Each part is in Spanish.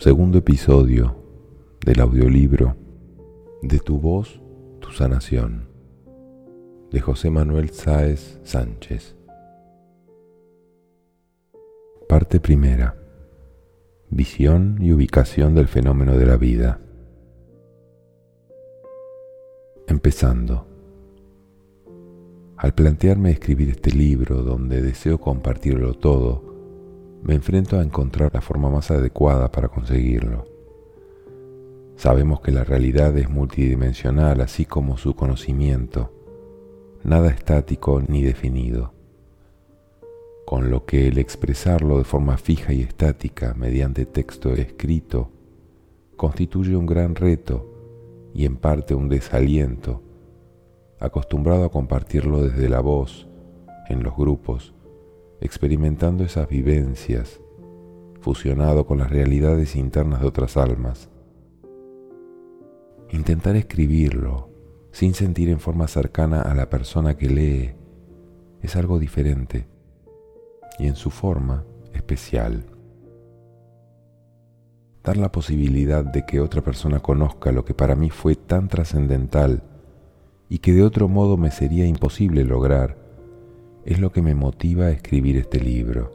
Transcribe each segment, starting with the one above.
Segundo episodio del audiolibro De tu voz, tu sanación, de José Manuel Sáez Sánchez. Parte primera. Visión y ubicación del fenómeno de la vida. Empezando. Al plantearme escribir este libro donde deseo compartirlo todo, me enfrento a encontrar la forma más adecuada para conseguirlo. Sabemos que la realidad es multidimensional, así como su conocimiento, nada estático ni definido, con lo que el expresarlo de forma fija y estática mediante texto escrito constituye un gran reto y en parte un desaliento acostumbrado a compartirlo desde la voz, en los grupos, experimentando esas vivencias, fusionado con las realidades internas de otras almas. Intentar escribirlo sin sentir en forma cercana a la persona que lee es algo diferente y en su forma especial. Dar la posibilidad de que otra persona conozca lo que para mí fue tan trascendental y que de otro modo me sería imposible lograr, es lo que me motiva a escribir este libro.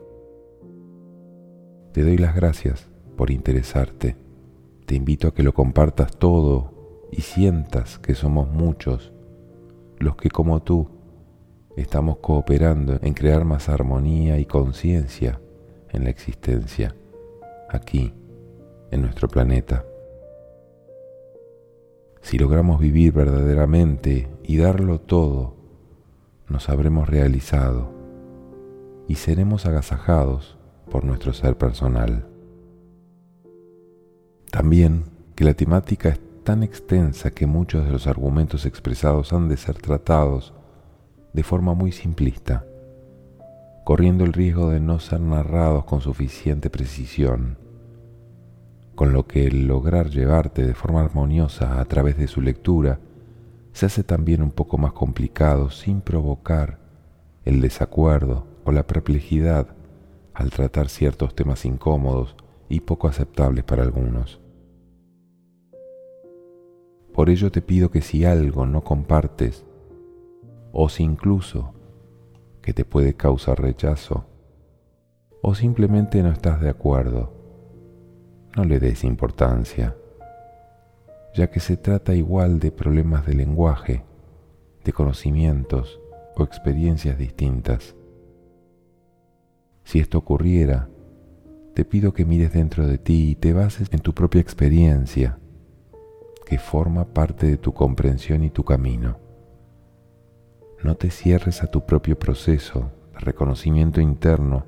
Te doy las gracias por interesarte. Te invito a que lo compartas todo y sientas que somos muchos los que como tú estamos cooperando en crear más armonía y conciencia en la existencia, aquí, en nuestro planeta. Si logramos vivir verdaderamente y darlo todo, nos habremos realizado y seremos agasajados por nuestro ser personal. También que la temática es tan extensa que muchos de los argumentos expresados han de ser tratados de forma muy simplista, corriendo el riesgo de no ser narrados con suficiente precisión con lo que el lograr llevarte de forma armoniosa a través de su lectura se hace también un poco más complicado sin provocar el desacuerdo o la perplejidad al tratar ciertos temas incómodos y poco aceptables para algunos. Por ello te pido que si algo no compartes, o si incluso que te puede causar rechazo, o simplemente no estás de acuerdo, no le des importancia, ya que se trata igual de problemas de lenguaje, de conocimientos o experiencias distintas. Si esto ocurriera, te pido que mires dentro de ti y te bases en tu propia experiencia, que forma parte de tu comprensión y tu camino. No te cierres a tu propio proceso de reconocimiento interno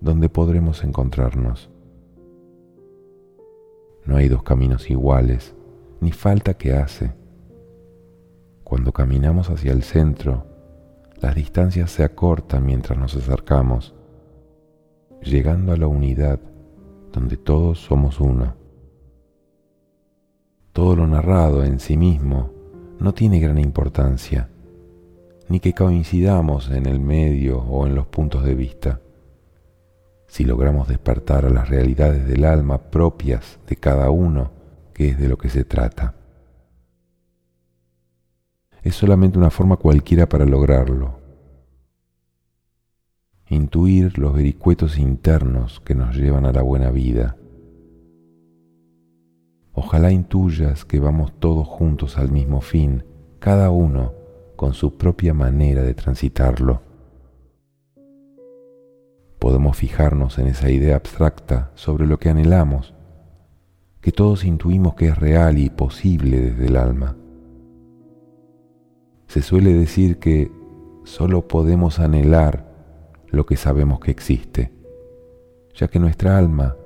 donde podremos encontrarnos. No hay dos caminos iguales, ni falta que hace. Cuando caminamos hacia el centro, las distancias se acortan mientras nos acercamos, llegando a la unidad donde todos somos uno. Todo lo narrado en sí mismo no tiene gran importancia, ni que coincidamos en el medio o en los puntos de vista si logramos despertar a las realidades del alma propias de cada uno, que es de lo que se trata. Es solamente una forma cualquiera para lograrlo. Intuir los vericuetos internos que nos llevan a la buena vida. Ojalá intuyas que vamos todos juntos al mismo fin, cada uno con su propia manera de transitarlo podemos fijarnos en esa idea abstracta sobre lo que anhelamos, que todos intuimos que es real y posible desde el alma. Se suele decir que solo podemos anhelar lo que sabemos que existe, ya que nuestra alma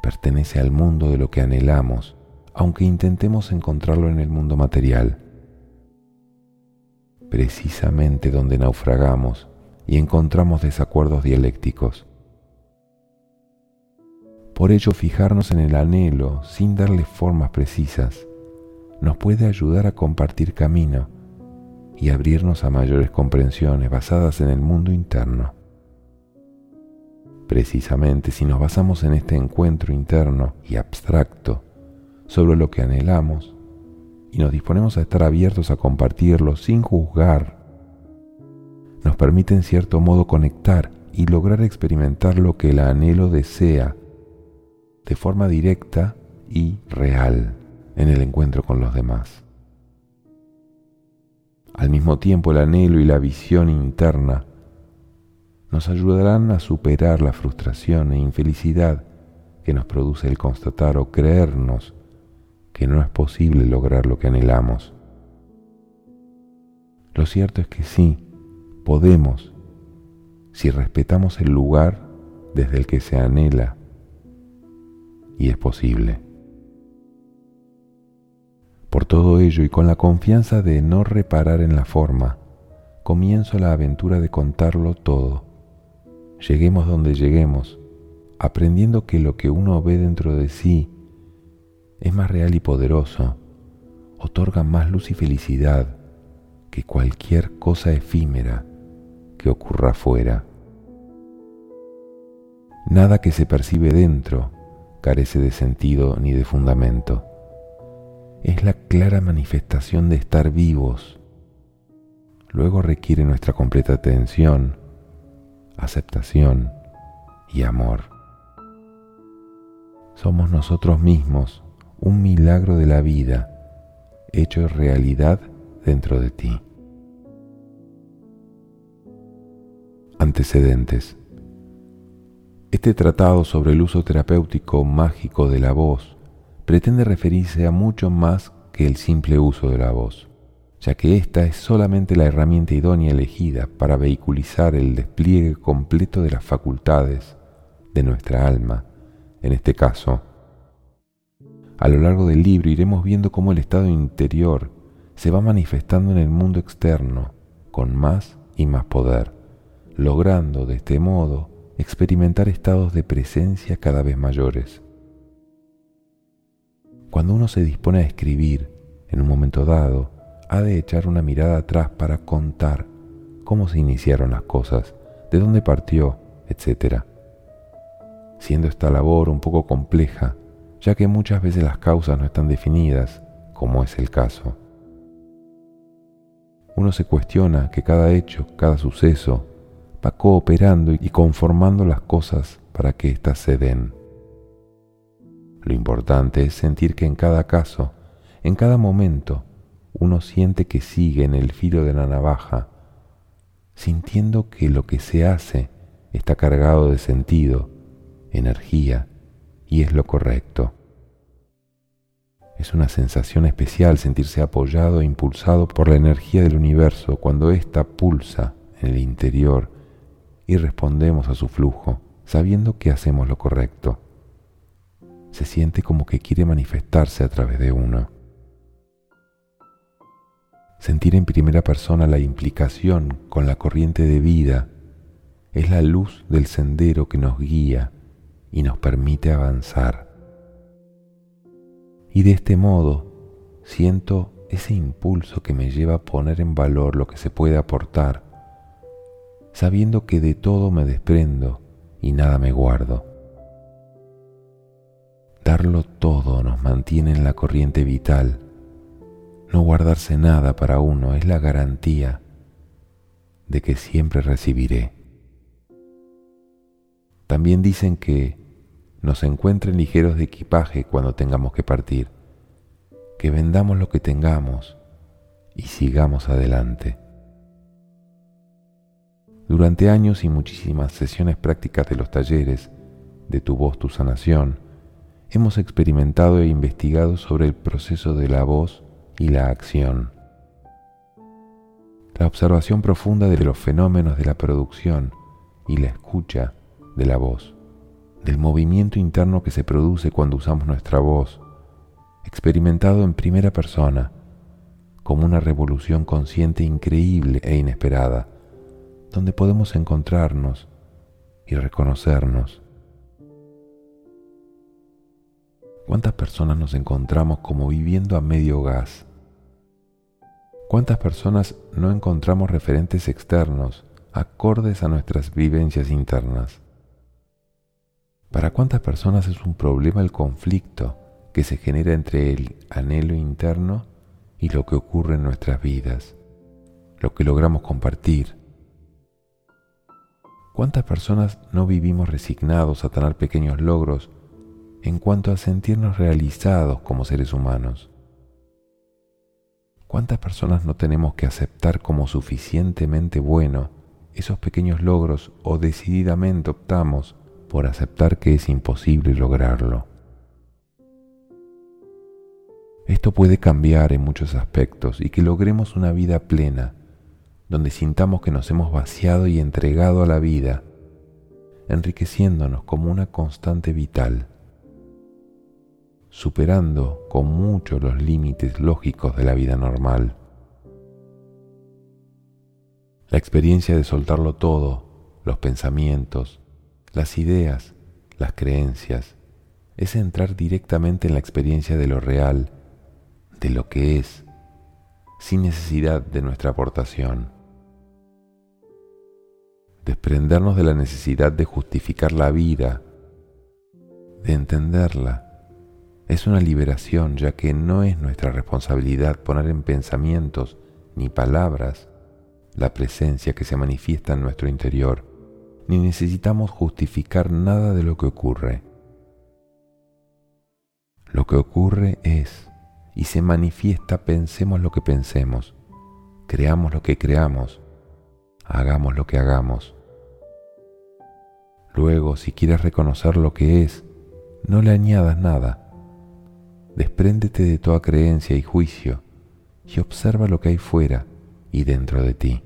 pertenece al mundo de lo que anhelamos, aunque intentemos encontrarlo en el mundo material. Precisamente donde naufragamos y encontramos desacuerdos dialécticos. Por ello, fijarnos en el anhelo sin darle formas precisas nos puede ayudar a compartir camino y abrirnos a mayores comprensiones basadas en el mundo interno. Precisamente si nos basamos en este encuentro interno y abstracto sobre lo que anhelamos y nos disponemos a estar abiertos a compartirlo sin juzgar, nos permite en cierto modo conectar y lograr experimentar lo que el anhelo desea de forma directa y real en el encuentro con los demás. Al mismo tiempo el anhelo y la visión interna nos ayudarán a superar la frustración e infelicidad que nos produce el constatar o creernos que no es posible lograr lo que anhelamos. Lo cierto es que sí, podemos, si respetamos el lugar desde el que se anhela, y es posible. Por todo ello y con la confianza de no reparar en la forma, comienzo la aventura de contarlo todo lleguemos donde lleguemos, aprendiendo que lo que uno ve dentro de sí es más real y poderoso, otorga más luz y felicidad que cualquier cosa efímera que ocurra afuera. Nada que se percibe dentro carece de sentido ni de fundamento. Es la clara manifestación de estar vivos. Luego requiere nuestra completa atención aceptación y amor. Somos nosotros mismos un milagro de la vida hecho realidad dentro de ti. Antecedentes. Este tratado sobre el uso terapéutico mágico de la voz pretende referirse a mucho más que el simple uso de la voz ya que esta es solamente la herramienta idónea elegida para vehiculizar el despliegue completo de las facultades de nuestra alma, en este caso. A lo largo del libro iremos viendo cómo el estado interior se va manifestando en el mundo externo con más y más poder, logrando de este modo experimentar estados de presencia cada vez mayores. Cuando uno se dispone a escribir, en un momento dado, ha de echar una mirada atrás para contar cómo se iniciaron las cosas, de dónde partió, etc. Siendo esta labor un poco compleja, ya que muchas veces las causas no están definidas, como es el caso. Uno se cuestiona que cada hecho, cada suceso, va cooperando y conformando las cosas para que éstas se den. Lo importante es sentir que en cada caso, en cada momento, uno siente que sigue en el filo de la navaja, sintiendo que lo que se hace está cargado de sentido, energía y es lo correcto. Es una sensación especial sentirse apoyado e impulsado por la energía del universo cuando ésta pulsa en el interior y respondemos a su flujo, sabiendo que hacemos lo correcto. Se siente como que quiere manifestarse a través de uno. Sentir en primera persona la implicación con la corriente de vida es la luz del sendero que nos guía y nos permite avanzar. Y de este modo siento ese impulso que me lleva a poner en valor lo que se puede aportar, sabiendo que de todo me desprendo y nada me guardo. Darlo todo nos mantiene en la corriente vital no guardarse nada para uno es la garantía de que siempre recibiré. También dicen que nos encuentren ligeros de equipaje cuando tengamos que partir, que vendamos lo que tengamos y sigamos adelante. Durante años y muchísimas sesiones prácticas de los talleres de Tu voz, tu sanación, hemos experimentado e investigado sobre el proceso de la voz y la acción. La observación profunda de los fenómenos de la producción y la escucha de la voz, del movimiento interno que se produce cuando usamos nuestra voz, experimentado en primera persona, como una revolución consciente increíble e inesperada, donde podemos encontrarnos y reconocernos. ¿Cuántas personas nos encontramos como viviendo a medio gas? ¿Cuántas personas no encontramos referentes externos acordes a nuestras vivencias internas? ¿Para cuántas personas es un problema el conflicto que se genera entre el anhelo interno y lo que ocurre en nuestras vidas, lo que logramos compartir? ¿Cuántas personas no vivimos resignados a tener pequeños logros en cuanto a sentirnos realizados como seres humanos? ¿Cuántas personas no tenemos que aceptar como suficientemente bueno esos pequeños logros o decididamente optamos por aceptar que es imposible lograrlo? Esto puede cambiar en muchos aspectos y que logremos una vida plena, donde sintamos que nos hemos vaciado y entregado a la vida, enriqueciéndonos como una constante vital superando con mucho los límites lógicos de la vida normal. La experiencia de soltarlo todo, los pensamientos, las ideas, las creencias, es entrar directamente en la experiencia de lo real, de lo que es, sin necesidad de nuestra aportación. Desprendernos de la necesidad de justificar la vida, de entenderla es una liberación ya que no es nuestra responsabilidad poner en pensamientos ni palabras la presencia que se manifiesta en nuestro interior, ni necesitamos justificar nada de lo que ocurre. Lo que ocurre es y se manifiesta pensemos lo que pensemos, creamos lo que creamos, hagamos lo que hagamos. Luego, si quieres reconocer lo que es, no le añadas nada Despréndete de toda creencia y juicio y observa lo que hay fuera y dentro de ti.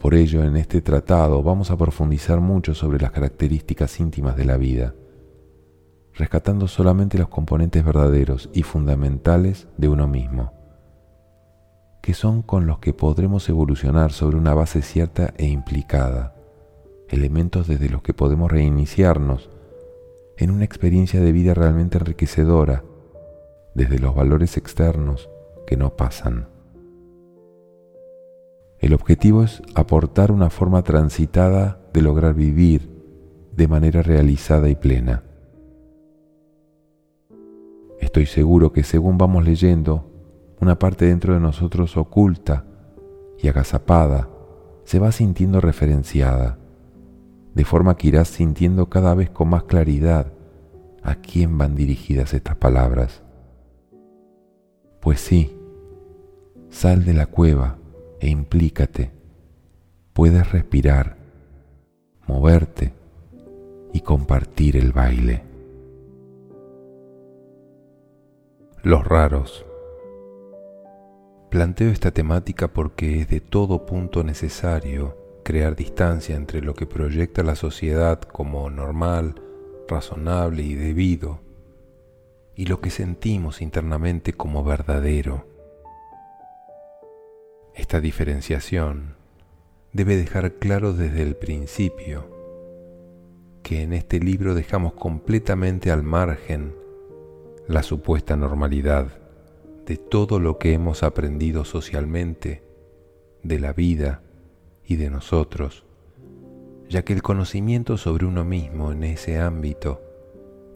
Por ello, en este tratado vamos a profundizar mucho sobre las características íntimas de la vida, rescatando solamente los componentes verdaderos y fundamentales de uno mismo, que son con los que podremos evolucionar sobre una base cierta e implicada, elementos desde los que podemos reiniciarnos en una experiencia de vida realmente enriquecedora desde los valores externos que no pasan. El objetivo es aportar una forma transitada de lograr vivir de manera realizada y plena. Estoy seguro que según vamos leyendo, una parte dentro de nosotros oculta y agazapada se va sintiendo referenciada de forma que irás sintiendo cada vez con más claridad a quién van dirigidas estas palabras. Pues sí, sal de la cueva e implícate. Puedes respirar, moverte y compartir el baile. Los raros. Planteo esta temática porque es de todo punto necesario crear distancia entre lo que proyecta la sociedad como normal, razonable y debido, y lo que sentimos internamente como verdadero. Esta diferenciación debe dejar claro desde el principio que en este libro dejamos completamente al margen la supuesta normalidad de todo lo que hemos aprendido socialmente de la vida y de nosotros, ya que el conocimiento sobre uno mismo en ese ámbito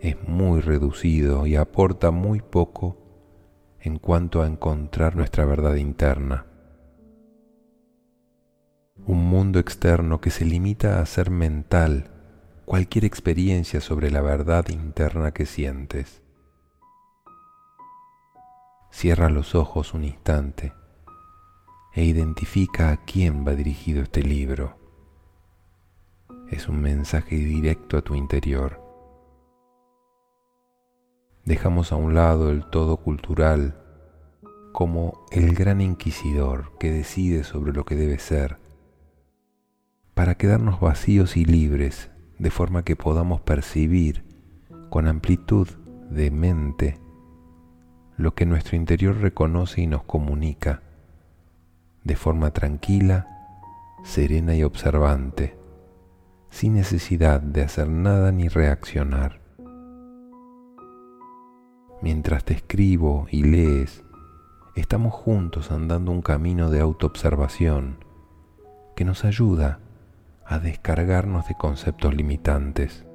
es muy reducido y aporta muy poco en cuanto a encontrar nuestra verdad interna. Un mundo externo que se limita a hacer mental cualquier experiencia sobre la verdad interna que sientes. Cierra los ojos un instante e identifica a quién va dirigido este libro. Es un mensaje directo a tu interior. Dejamos a un lado el todo cultural como el gran inquisidor que decide sobre lo que debe ser, para quedarnos vacíos y libres de forma que podamos percibir con amplitud de mente lo que nuestro interior reconoce y nos comunica de forma tranquila, serena y observante, sin necesidad de hacer nada ni reaccionar. Mientras te escribo y lees, estamos juntos andando un camino de autoobservación que nos ayuda a descargarnos de conceptos limitantes.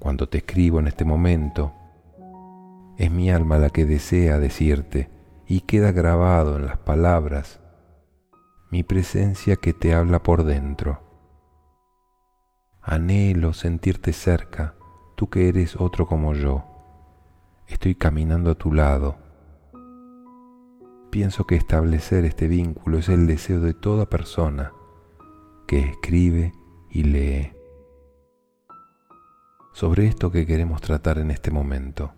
Cuando te escribo en este momento, es mi alma la que desea decirte y queda grabado en las palabras mi presencia que te habla por dentro. Anhelo sentirte cerca, tú que eres otro como yo. Estoy caminando a tu lado. Pienso que establecer este vínculo es el deseo de toda persona que escribe y lee. Sobre esto que queremos tratar en este momento,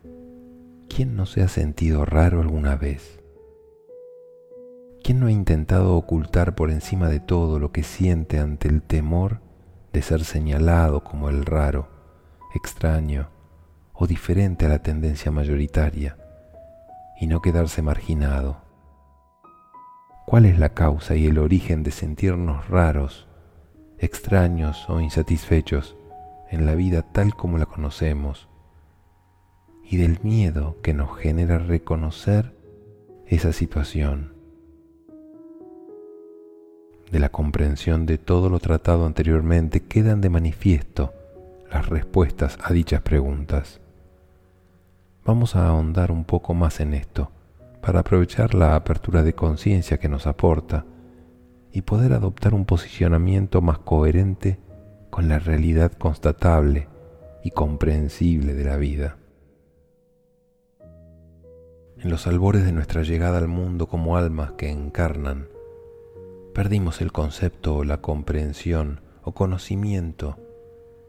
¿quién no se ha sentido raro alguna vez? ¿Quién no ha intentado ocultar por encima de todo lo que siente ante el temor de ser señalado como el raro, extraño o diferente a la tendencia mayoritaria y no quedarse marginado? ¿Cuál es la causa y el origen de sentirnos raros, extraños o insatisfechos en la vida tal como la conocemos y del miedo que nos genera reconocer esa situación? de la comprensión de todo lo tratado anteriormente quedan de manifiesto las respuestas a dichas preguntas. Vamos a ahondar un poco más en esto para aprovechar la apertura de conciencia que nos aporta y poder adoptar un posicionamiento más coherente con la realidad constatable y comprensible de la vida. En los albores de nuestra llegada al mundo como almas que encarnan perdimos el concepto o la comprensión o conocimiento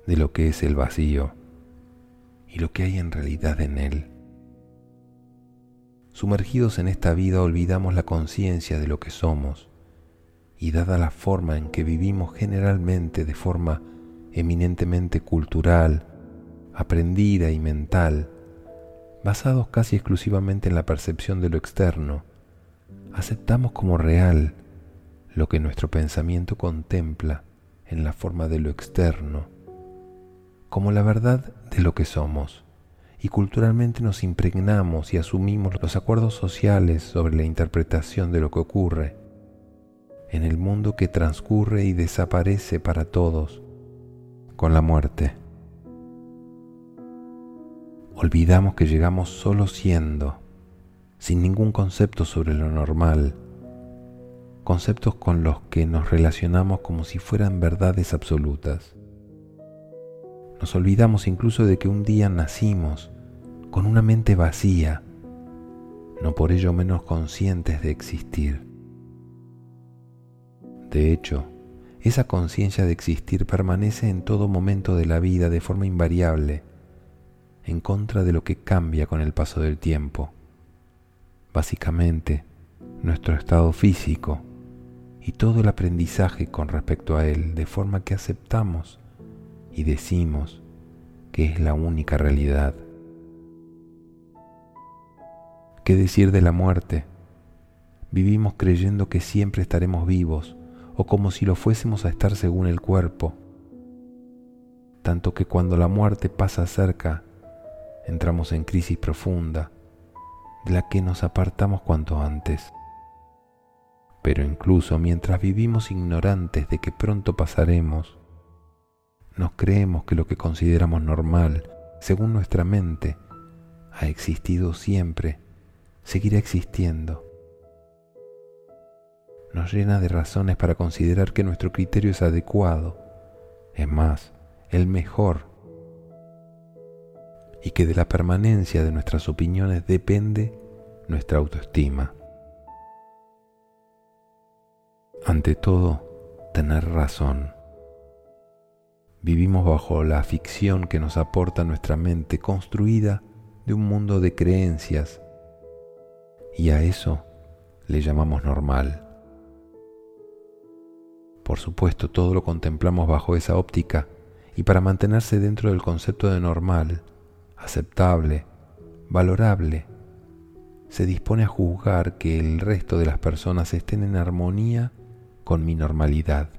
de lo que es el vacío y lo que hay en realidad en él. Sumergidos en esta vida olvidamos la conciencia de lo que somos y dada la forma en que vivimos generalmente de forma eminentemente cultural, aprendida y mental, basados casi exclusivamente en la percepción de lo externo, aceptamos como real lo que nuestro pensamiento contempla en la forma de lo externo, como la verdad de lo que somos, y culturalmente nos impregnamos y asumimos los acuerdos sociales sobre la interpretación de lo que ocurre en el mundo que transcurre y desaparece para todos con la muerte. Olvidamos que llegamos solo siendo, sin ningún concepto sobre lo normal, conceptos con los que nos relacionamos como si fueran verdades absolutas. Nos olvidamos incluso de que un día nacimos con una mente vacía, no por ello menos conscientes de existir. De hecho, esa conciencia de existir permanece en todo momento de la vida de forma invariable, en contra de lo que cambia con el paso del tiempo. Básicamente, nuestro estado físico, y todo el aprendizaje con respecto a Él, de forma que aceptamos y decimos que es la única realidad. ¿Qué decir de la muerte? Vivimos creyendo que siempre estaremos vivos o como si lo fuésemos a estar según el cuerpo, tanto que cuando la muerte pasa cerca, entramos en crisis profunda, de la que nos apartamos cuanto antes. Pero incluso mientras vivimos ignorantes de que pronto pasaremos, nos creemos que lo que consideramos normal, según nuestra mente, ha existido siempre, seguirá existiendo. Nos llena de razones para considerar que nuestro criterio es adecuado, es más, el mejor, y que de la permanencia de nuestras opiniones depende nuestra autoestima. Ante todo, tener razón. Vivimos bajo la ficción que nos aporta nuestra mente construida de un mundo de creencias y a eso le llamamos normal. Por supuesto, todo lo contemplamos bajo esa óptica y para mantenerse dentro del concepto de normal, aceptable, valorable, se dispone a juzgar que el resto de las personas estén en armonía con mi normalidad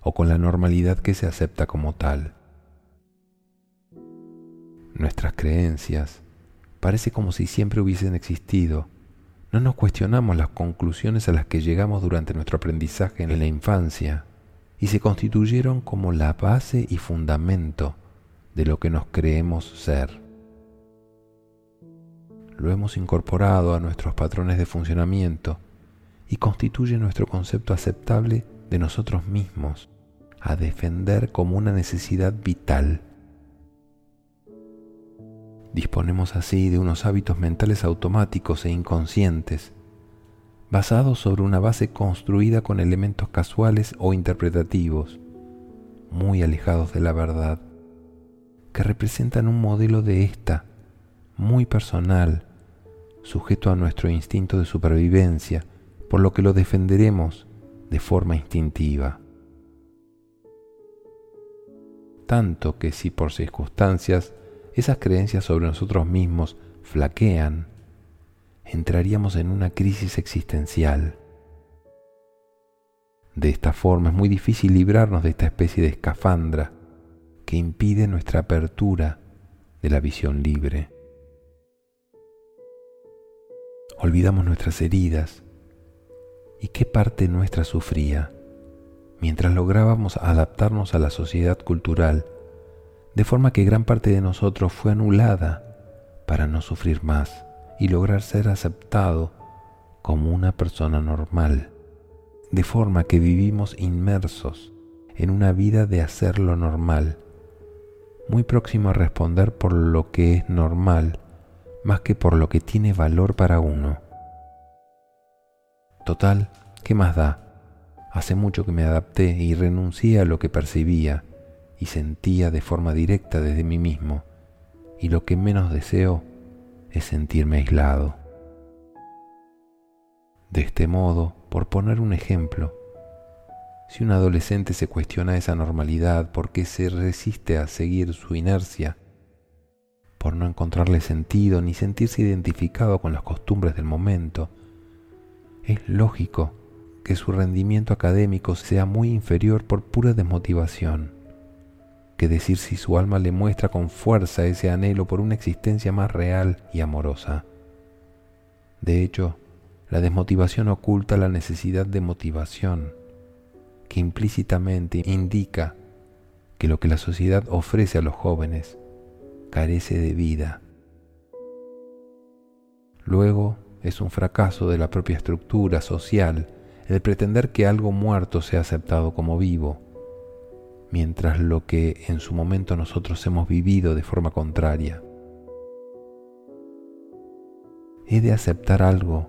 o con la normalidad que se acepta como tal. Nuestras creencias parece como si siempre hubiesen existido. No nos cuestionamos las conclusiones a las que llegamos durante nuestro aprendizaje en la infancia y se constituyeron como la base y fundamento de lo que nos creemos ser. Lo hemos incorporado a nuestros patrones de funcionamiento y constituye nuestro concepto aceptable de nosotros mismos, a defender como una necesidad vital. Disponemos así de unos hábitos mentales automáticos e inconscientes, basados sobre una base construida con elementos casuales o interpretativos, muy alejados de la verdad que representan un modelo de esta, muy personal, sujeto a nuestro instinto de supervivencia, por lo que lo defenderemos de forma instintiva. Tanto que si por circunstancias esas creencias sobre nosotros mismos flaquean, entraríamos en una crisis existencial. De esta forma es muy difícil librarnos de esta especie de escafandra impide nuestra apertura de la visión libre. Olvidamos nuestras heridas y qué parte nuestra sufría mientras lográbamos adaptarnos a la sociedad cultural, de forma que gran parte de nosotros fue anulada para no sufrir más y lograr ser aceptado como una persona normal, de forma que vivimos inmersos en una vida de hacer lo normal muy próximo a responder por lo que es normal más que por lo que tiene valor para uno. Total, ¿qué más da? Hace mucho que me adapté y renuncié a lo que percibía y sentía de forma directa desde mí mismo, y lo que menos deseo es sentirme aislado. De este modo, por poner un ejemplo, si un adolescente se cuestiona esa normalidad porque se resiste a seguir su inercia, por no encontrarle sentido ni sentirse identificado con las costumbres del momento, es lógico que su rendimiento académico sea muy inferior por pura desmotivación, que decir si su alma le muestra con fuerza ese anhelo por una existencia más real y amorosa. De hecho, la desmotivación oculta la necesidad de motivación que implícitamente indica que lo que la sociedad ofrece a los jóvenes carece de vida. Luego es un fracaso de la propia estructura social el pretender que algo muerto sea aceptado como vivo, mientras lo que en su momento nosotros hemos vivido de forma contraria. He de aceptar algo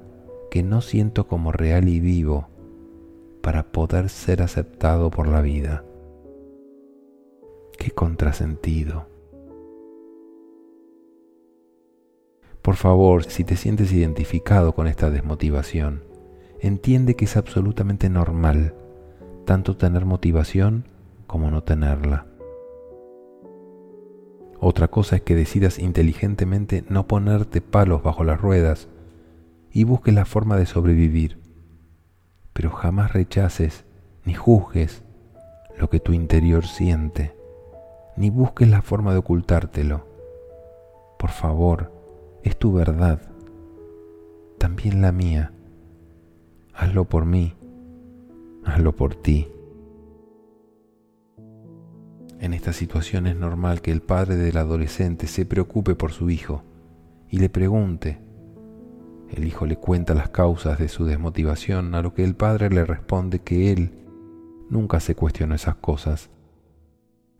que no siento como real y vivo para poder ser aceptado por la vida. Qué contrasentido. Por favor, si te sientes identificado con esta desmotivación, entiende que es absolutamente normal tanto tener motivación como no tenerla. Otra cosa es que decidas inteligentemente no ponerte palos bajo las ruedas y busques la forma de sobrevivir pero jamás rechaces ni juzgues lo que tu interior siente, ni busques la forma de ocultártelo. Por favor, es tu verdad, también la mía. Hazlo por mí, hazlo por ti. En esta situación es normal que el padre del adolescente se preocupe por su hijo y le pregunte, el hijo le cuenta las causas de su desmotivación, a lo que el padre le responde que él nunca se cuestionó esas cosas.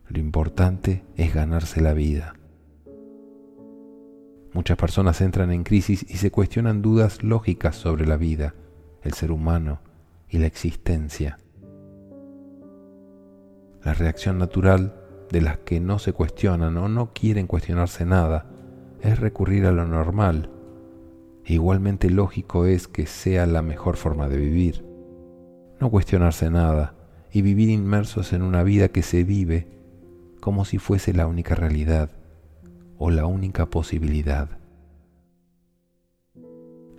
Lo importante es ganarse la vida. Muchas personas entran en crisis y se cuestionan dudas lógicas sobre la vida, el ser humano y la existencia. La reacción natural de las que no se cuestionan o no quieren cuestionarse nada es recurrir a lo normal, igualmente lógico es que sea la mejor forma de vivir. No cuestionarse nada y vivir inmersos en una vida que se vive como si fuese la única realidad o la única posibilidad.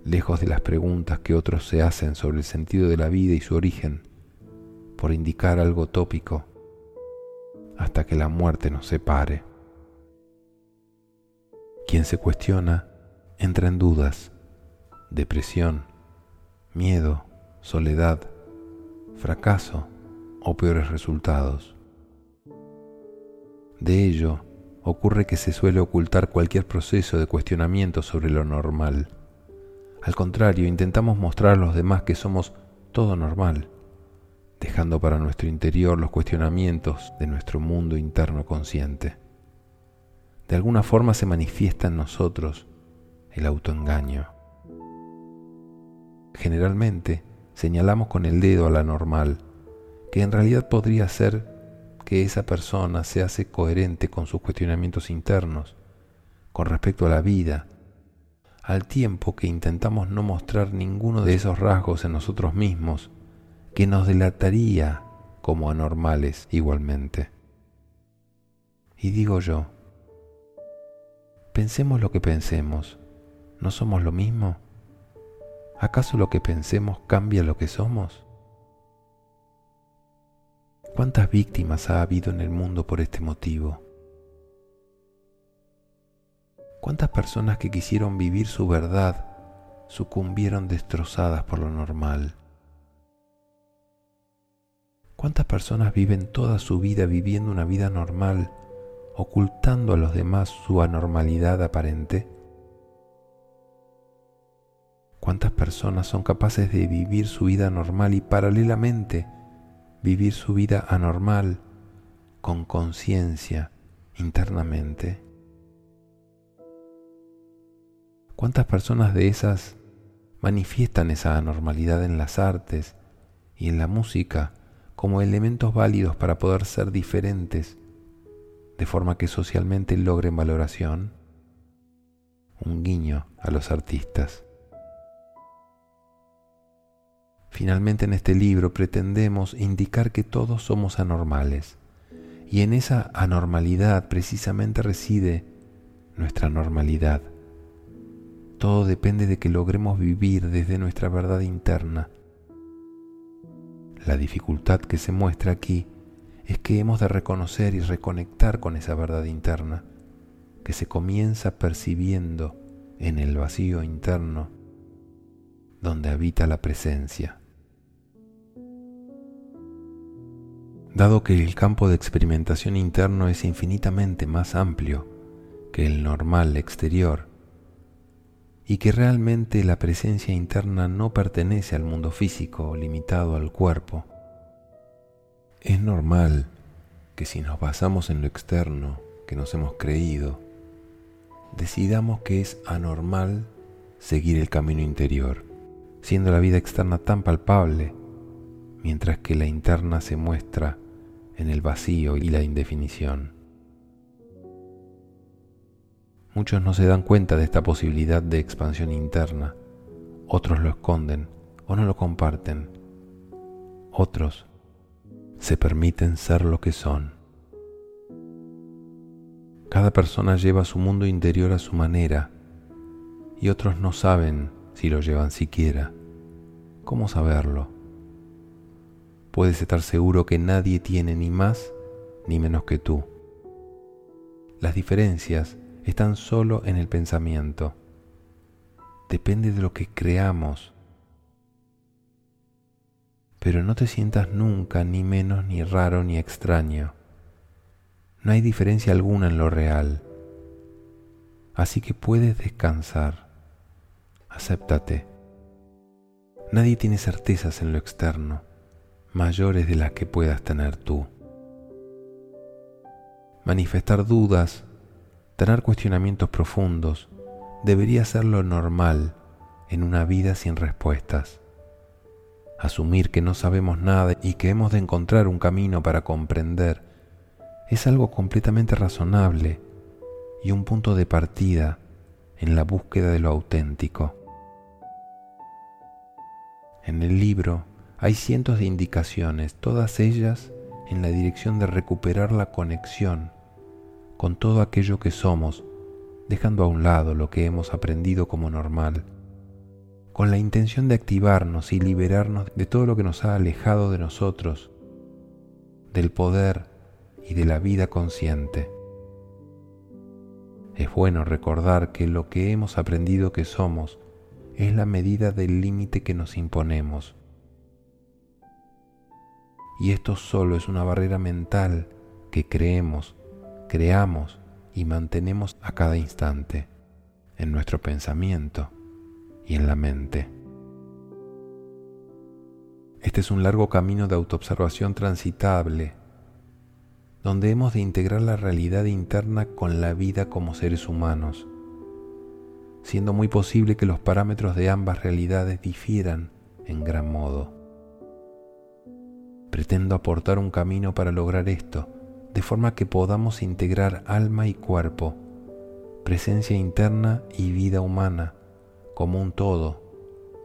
Lejos de las preguntas que otros se hacen sobre el sentido de la vida y su origen, por indicar algo tópico, hasta que la muerte nos separe. Quien se cuestiona entra en dudas depresión, miedo, soledad, fracaso o peores resultados. De ello, ocurre que se suele ocultar cualquier proceso de cuestionamiento sobre lo normal. Al contrario, intentamos mostrar a los demás que somos todo normal, dejando para nuestro interior los cuestionamientos de nuestro mundo interno consciente. De alguna forma se manifiesta en nosotros el autoengaño. Generalmente señalamos con el dedo a la normal, que en realidad podría ser que esa persona se hace coherente con sus cuestionamientos internos, con respecto a la vida, al tiempo que intentamos no mostrar ninguno de esos rasgos en nosotros mismos que nos delataría como anormales igualmente. Y digo yo, pensemos lo que pensemos, ¿no somos lo mismo? ¿Acaso lo que pensemos cambia lo que somos? ¿Cuántas víctimas ha habido en el mundo por este motivo? ¿Cuántas personas que quisieron vivir su verdad sucumbieron destrozadas por lo normal? ¿Cuántas personas viven toda su vida viviendo una vida normal, ocultando a los demás su anormalidad aparente? ¿Cuántas personas son capaces de vivir su vida normal y paralelamente vivir su vida anormal con conciencia internamente. ¿Cuántas personas de esas manifiestan esa anormalidad en las artes y en la música como elementos válidos para poder ser diferentes de forma que socialmente logren valoración? Un guiño a los artistas. Finalmente en este libro pretendemos indicar que todos somos anormales y en esa anormalidad precisamente reside nuestra normalidad. Todo depende de que logremos vivir desde nuestra verdad interna. La dificultad que se muestra aquí es que hemos de reconocer y reconectar con esa verdad interna, que se comienza percibiendo en el vacío interno donde habita la presencia. Dado que el campo de experimentación interno es infinitamente más amplio que el normal exterior, y que realmente la presencia interna no pertenece al mundo físico limitado al cuerpo, es normal que si nos basamos en lo externo que nos hemos creído, decidamos que es anormal seguir el camino interior siendo la vida externa tan palpable, mientras que la interna se muestra en el vacío y la indefinición. Muchos no se dan cuenta de esta posibilidad de expansión interna, otros lo esconden o no lo comparten, otros se permiten ser lo que son. Cada persona lleva su mundo interior a su manera y otros no saben si lo llevan siquiera. ¿Cómo saberlo? Puedes estar seguro que nadie tiene ni más ni menos que tú. Las diferencias están solo en el pensamiento. Depende de lo que creamos. Pero no te sientas nunca ni menos ni raro ni extraño. No hay diferencia alguna en lo real. Así que puedes descansar acéptate. Nadie tiene certezas en lo externo, mayores de las que puedas tener tú. Manifestar dudas, tener cuestionamientos profundos, debería ser lo normal en una vida sin respuestas. Asumir que no sabemos nada y que hemos de encontrar un camino para comprender es algo completamente razonable y un punto de partida en la búsqueda de lo auténtico. En el libro hay cientos de indicaciones, todas ellas en la dirección de recuperar la conexión con todo aquello que somos, dejando a un lado lo que hemos aprendido como normal, con la intención de activarnos y liberarnos de todo lo que nos ha alejado de nosotros, del poder y de la vida consciente. Es bueno recordar que lo que hemos aprendido que somos es la medida del límite que nos imponemos. Y esto solo es una barrera mental que creemos, creamos y mantenemos a cada instante en nuestro pensamiento y en la mente. Este es un largo camino de autoobservación transitable, donde hemos de integrar la realidad interna con la vida como seres humanos, siendo muy posible que los parámetros de ambas realidades difieran en gran modo. Pretendo aportar un camino para lograr esto, de forma que podamos integrar alma y cuerpo, presencia interna y vida humana como un todo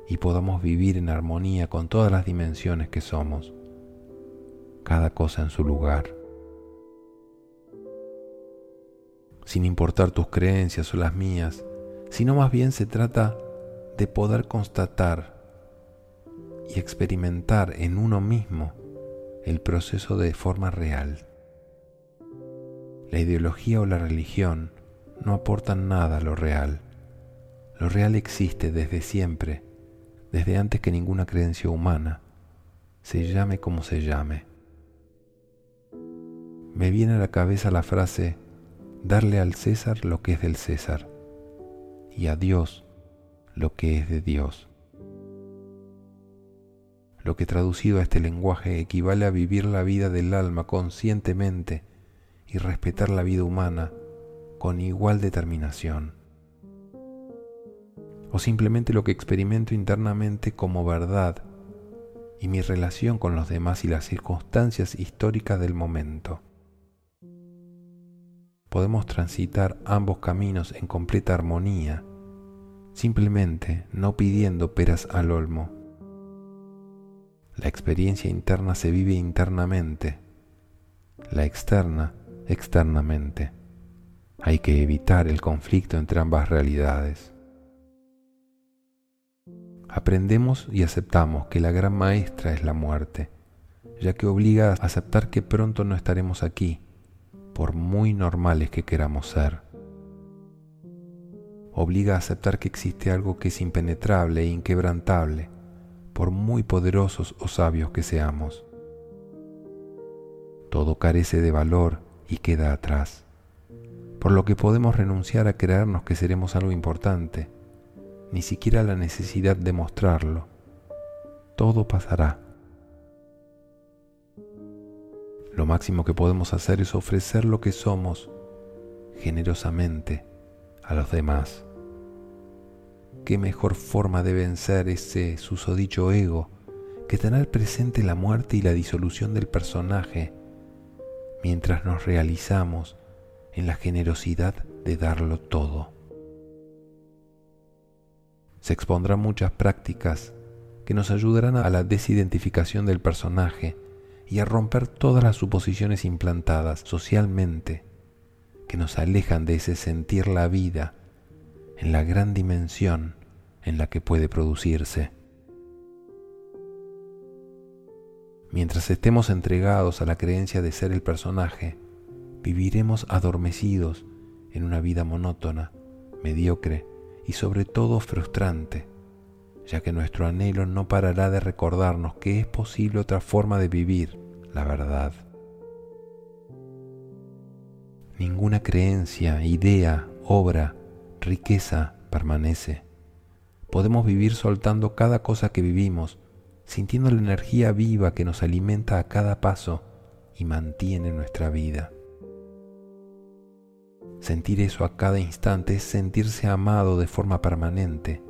y podamos vivir en armonía con todas las dimensiones que somos, cada cosa en su lugar. Sin importar tus creencias o las mías, sino más bien se trata de poder constatar y experimentar en uno mismo el proceso de forma real. La ideología o la religión no aportan nada a lo real. Lo real existe desde siempre, desde antes que ninguna creencia humana, se llame como se llame. Me viene a la cabeza la frase, darle al César lo que es del César y a Dios lo que es de Dios. Lo que traducido a este lenguaje equivale a vivir la vida del alma conscientemente y respetar la vida humana con igual determinación. O simplemente lo que experimento internamente como verdad y mi relación con los demás y las circunstancias históricas del momento. Podemos transitar ambos caminos en completa armonía, simplemente no pidiendo peras al olmo. La experiencia interna se vive internamente, la externa externamente. Hay que evitar el conflicto entre ambas realidades. Aprendemos y aceptamos que la gran maestra es la muerte, ya que obliga a aceptar que pronto no estaremos aquí, por muy normales que queramos ser. Obliga a aceptar que existe algo que es impenetrable e inquebrantable, por muy poderosos o sabios que seamos. Todo carece de valor y queda atrás, por lo que podemos renunciar a creernos que seremos algo importante, ni siquiera la necesidad de mostrarlo. Todo pasará. Lo máximo que podemos hacer es ofrecer lo que somos generosamente a los demás. ¿Qué mejor forma de vencer ese susodicho ego que tener presente la muerte y la disolución del personaje mientras nos realizamos en la generosidad de darlo todo. Se expondrán muchas prácticas que nos ayudarán a la desidentificación del personaje y a romper todas las suposiciones implantadas socialmente que nos alejan de ese sentir la vida en la gran dimensión en la que puede producirse. Mientras estemos entregados a la creencia de ser el personaje, viviremos adormecidos en una vida monótona, mediocre y sobre todo frustrante, ya que nuestro anhelo no parará de recordarnos que es posible otra forma de vivir la verdad. Ninguna creencia, idea, obra, riqueza permanece. Podemos vivir soltando cada cosa que vivimos sintiendo la energía viva que nos alimenta a cada paso y mantiene nuestra vida. Sentir eso a cada instante es sentirse amado de forma permanente.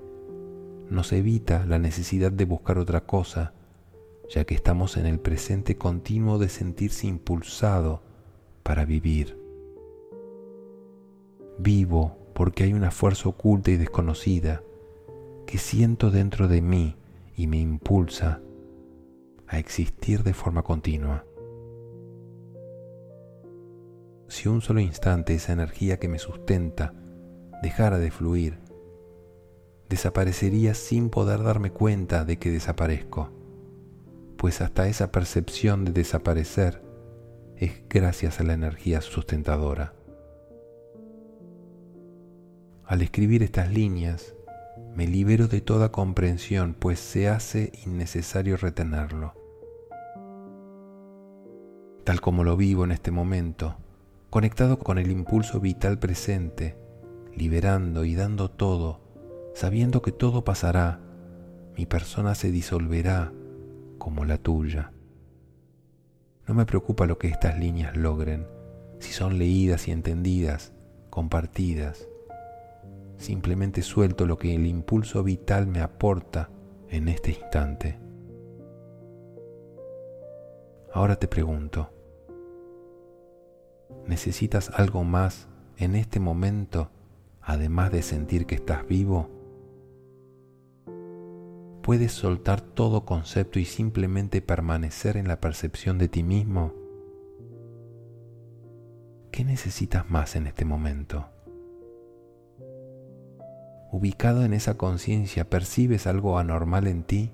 Nos evita la necesidad de buscar otra cosa, ya que estamos en el presente continuo de sentirse impulsado para vivir. Vivo porque hay una fuerza oculta y desconocida que siento dentro de mí y me impulsa a existir de forma continua. Si un solo instante esa energía que me sustenta dejara de fluir, desaparecería sin poder darme cuenta de que desaparezco, pues hasta esa percepción de desaparecer es gracias a la energía sustentadora. Al escribir estas líneas, me libero de toda comprensión, pues se hace innecesario retenerlo. tal como lo vivo en este momento, conectado con el impulso vital presente, liberando y dando todo, sabiendo que todo pasará, mi persona se disolverá como la tuya. No me preocupa lo que estas líneas logren, si son leídas y entendidas, compartidas. Simplemente suelto lo que el impulso vital me aporta en este instante. Ahora te pregunto, ¿necesitas algo más en este momento además de sentir que estás vivo? ¿Puedes soltar todo concepto y simplemente permanecer en la percepción de ti mismo? ¿Qué necesitas más en este momento? Ubicado en esa conciencia, ¿percibes algo anormal en ti?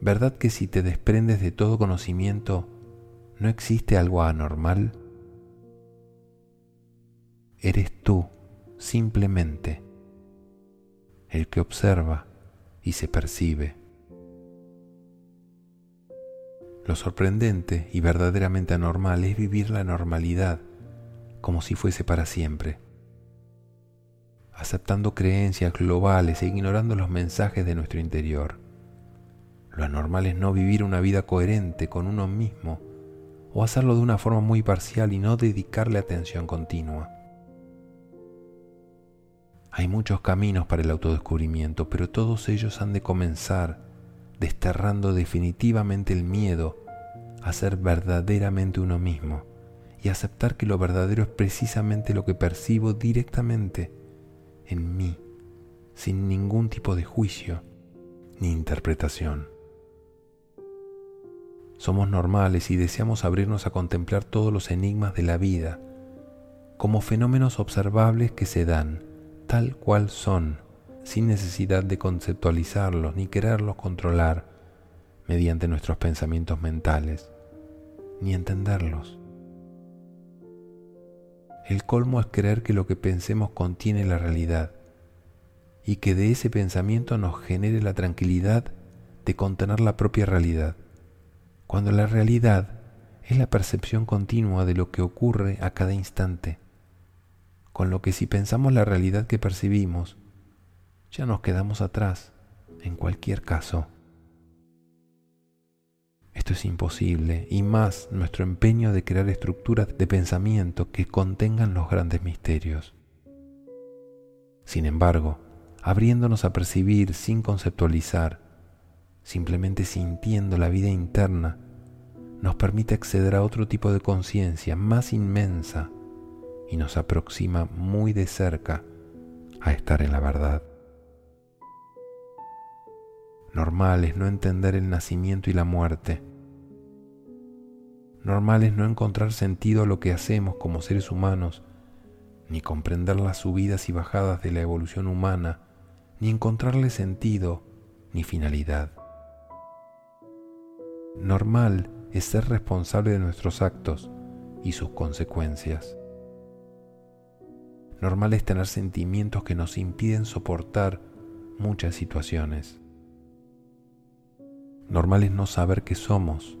¿Verdad que si te desprendes de todo conocimiento, no existe algo anormal? Eres tú, simplemente, el que observa y se percibe. Lo sorprendente y verdaderamente anormal es vivir la normalidad como si fuese para siempre, aceptando creencias globales e ignorando los mensajes de nuestro interior. Lo anormal es no vivir una vida coherente con uno mismo o hacerlo de una forma muy parcial y no dedicarle atención continua. Hay muchos caminos para el autodescubrimiento, pero todos ellos han de comenzar desterrando definitivamente el miedo a ser verdaderamente uno mismo y aceptar que lo verdadero es precisamente lo que percibo directamente en mí, sin ningún tipo de juicio ni interpretación. Somos normales y deseamos abrirnos a contemplar todos los enigmas de la vida como fenómenos observables que se dan tal cual son, sin necesidad de conceptualizarlos ni quererlos controlar mediante nuestros pensamientos mentales, ni entenderlos. El colmo es creer que lo que pensemos contiene la realidad y que de ese pensamiento nos genere la tranquilidad de contener la propia realidad cuando la realidad es la percepción continua de lo que ocurre a cada instante, con lo que si pensamos la realidad que percibimos, ya nos quedamos atrás, en cualquier caso. Es imposible, y más nuestro empeño de crear estructuras de pensamiento que contengan los grandes misterios. Sin embargo, abriéndonos a percibir sin conceptualizar, simplemente sintiendo la vida interna, nos permite acceder a otro tipo de conciencia más inmensa y nos aproxima muy de cerca a estar en la verdad. Normal es no entender el nacimiento y la muerte. Normal es no encontrar sentido a lo que hacemos como seres humanos, ni comprender las subidas y bajadas de la evolución humana, ni encontrarle sentido ni finalidad. Normal es ser responsable de nuestros actos y sus consecuencias. Normal es tener sentimientos que nos impiden soportar muchas situaciones. Normal es no saber qué somos,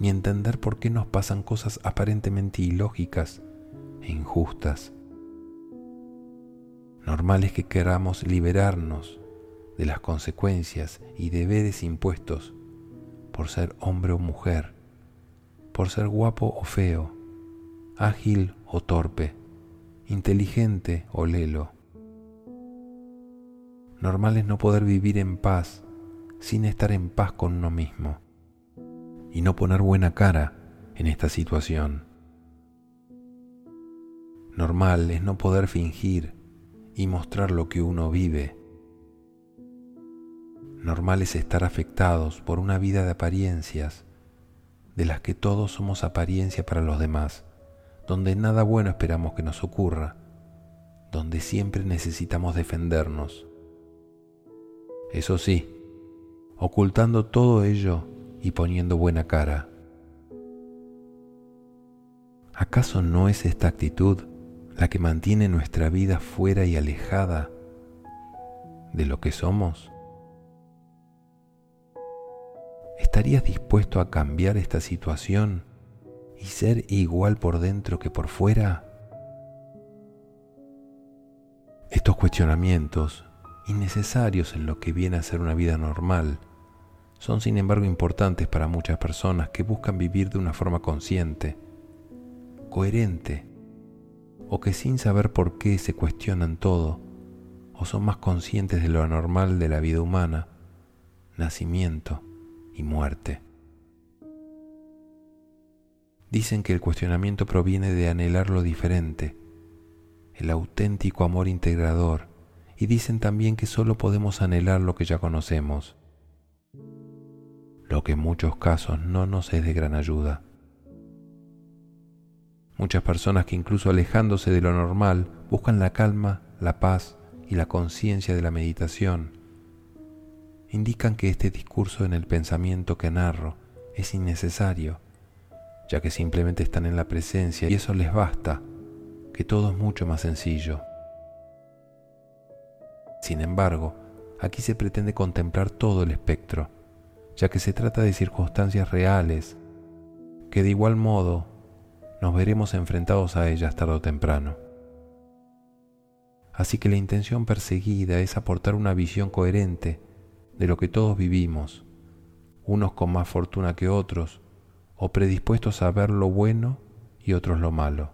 ni entender por qué nos pasan cosas aparentemente ilógicas e injustas. Normal es que queramos liberarnos de las consecuencias y deberes impuestos por ser hombre o mujer, por ser guapo o feo, ágil o torpe, inteligente o lelo. Normal es no poder vivir en paz sin estar en paz con uno mismo y no poner buena cara en esta situación. Normal es no poder fingir y mostrar lo que uno vive normal es estar afectados por una vida de apariencias, de las que todos somos apariencia para los demás, donde nada bueno esperamos que nos ocurra, donde siempre necesitamos defendernos. Eso sí, ocultando todo ello y poniendo buena cara. ¿Acaso no es esta actitud la que mantiene nuestra vida fuera y alejada de lo que somos? ¿estarías dispuesto a cambiar esta situación y ser igual por dentro que por fuera? Estos cuestionamientos, innecesarios en lo que viene a ser una vida normal, son sin embargo importantes para muchas personas que buscan vivir de una forma consciente, coherente, o que sin saber por qué se cuestionan todo, o son más conscientes de lo anormal de la vida humana, nacimiento y muerte. Dicen que el cuestionamiento proviene de anhelar lo diferente, el auténtico amor integrador, y dicen también que solo podemos anhelar lo que ya conocemos, lo que en muchos casos no nos es de gran ayuda. Muchas personas que incluso alejándose de lo normal buscan la calma, la paz y la conciencia de la meditación, indican que este discurso en el pensamiento que narro es innecesario, ya que simplemente están en la presencia y eso les basta que todo es mucho más sencillo. Sin embargo, aquí se pretende contemplar todo el espectro, ya que se trata de circunstancias reales, que de igual modo nos veremos enfrentados a ellas tarde o temprano. Así que la intención perseguida es aportar una visión coherente de lo que todos vivimos, unos con más fortuna que otros, o predispuestos a ver lo bueno y otros lo malo.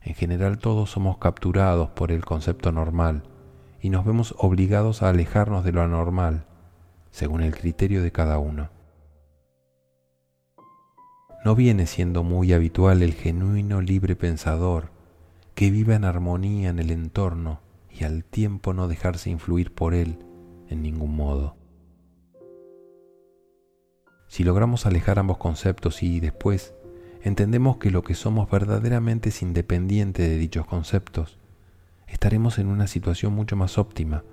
En general todos somos capturados por el concepto normal y nos vemos obligados a alejarnos de lo anormal, según el criterio de cada uno. No viene siendo muy habitual el genuino libre pensador que viva en armonía en el entorno y al tiempo no dejarse influir por él en ningún modo. Si logramos alejar ambos conceptos y después entendemos que lo que somos verdaderamente es independiente de dichos conceptos, estaremos en una situación mucho más óptima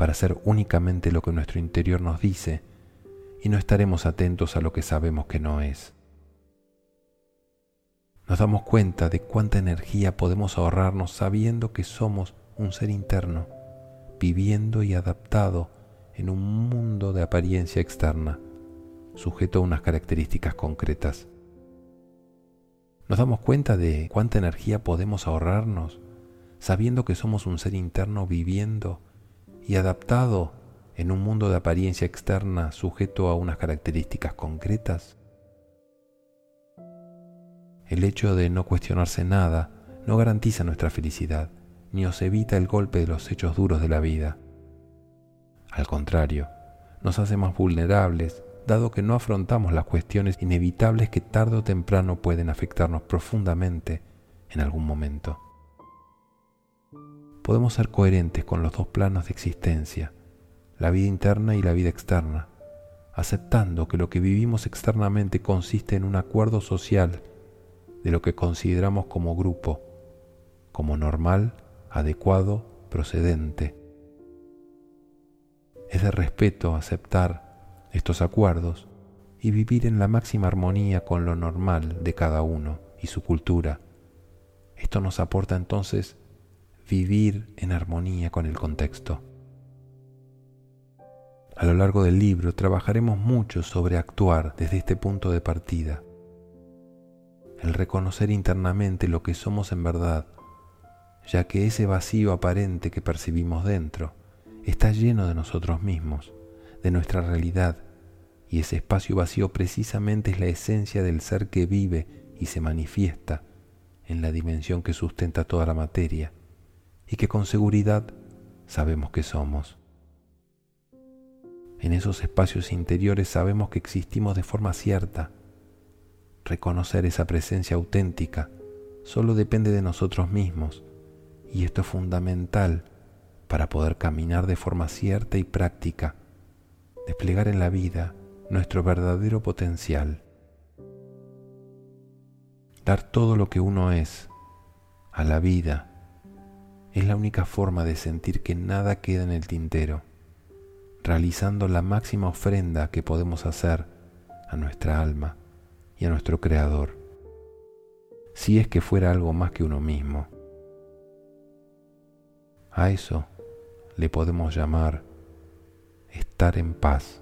para hacer únicamente lo que nuestro interior nos dice y no estaremos atentos a lo que sabemos que no es. Nos damos cuenta de cuánta energía podemos ahorrarnos sabiendo que somos un ser interno, viviendo y adaptado en un mundo de apariencia externa, sujeto a unas características concretas nos damos cuenta de cuánta energía podemos ahorrarnos sabiendo que somos un ser interno viviendo y adaptado en un mundo de apariencia externa sujeto a unas características concretas. El hecho de no cuestionarse nada no garantiza nuestra felicidad, ni os evita el golpe de los hechos duros de la vida. Al contrario, nos hace más vulnerables dado que no afrontamos las cuestiones inevitables que tarde o temprano pueden afectarnos profundamente en algún momento. Podemos ser coherentes con los dos planos de existencia, la vida interna y la vida externa, aceptando que lo que vivimos externamente consiste en un acuerdo social de lo que consideramos como grupo, como normal, adecuado, procedente. Es de respeto aceptar estos acuerdos y vivir en la máxima armonía con lo normal de cada uno y su cultura. Esto nos aporta entonces vivir en armonía con el contexto. A lo largo del libro trabajaremos mucho sobre actuar desde este punto de partida, el reconocer internamente lo que somos en verdad, ya que ese vacío aparente que percibimos dentro está lleno de nosotros mismos de nuestra realidad, y ese espacio vacío precisamente es la esencia del ser que vive y se manifiesta en la dimensión que sustenta toda la materia y que con seguridad sabemos que somos. En esos espacios interiores sabemos que existimos de forma cierta. Reconocer esa presencia auténtica solo depende de nosotros mismos y esto es fundamental para poder caminar de forma cierta y práctica desplegar en la vida nuestro verdadero potencial. Dar todo lo que uno es a la vida es la única forma de sentir que nada queda en el tintero, realizando la máxima ofrenda que podemos hacer a nuestra alma y a nuestro Creador, si es que fuera algo más que uno mismo. A eso le podemos llamar estar en paz.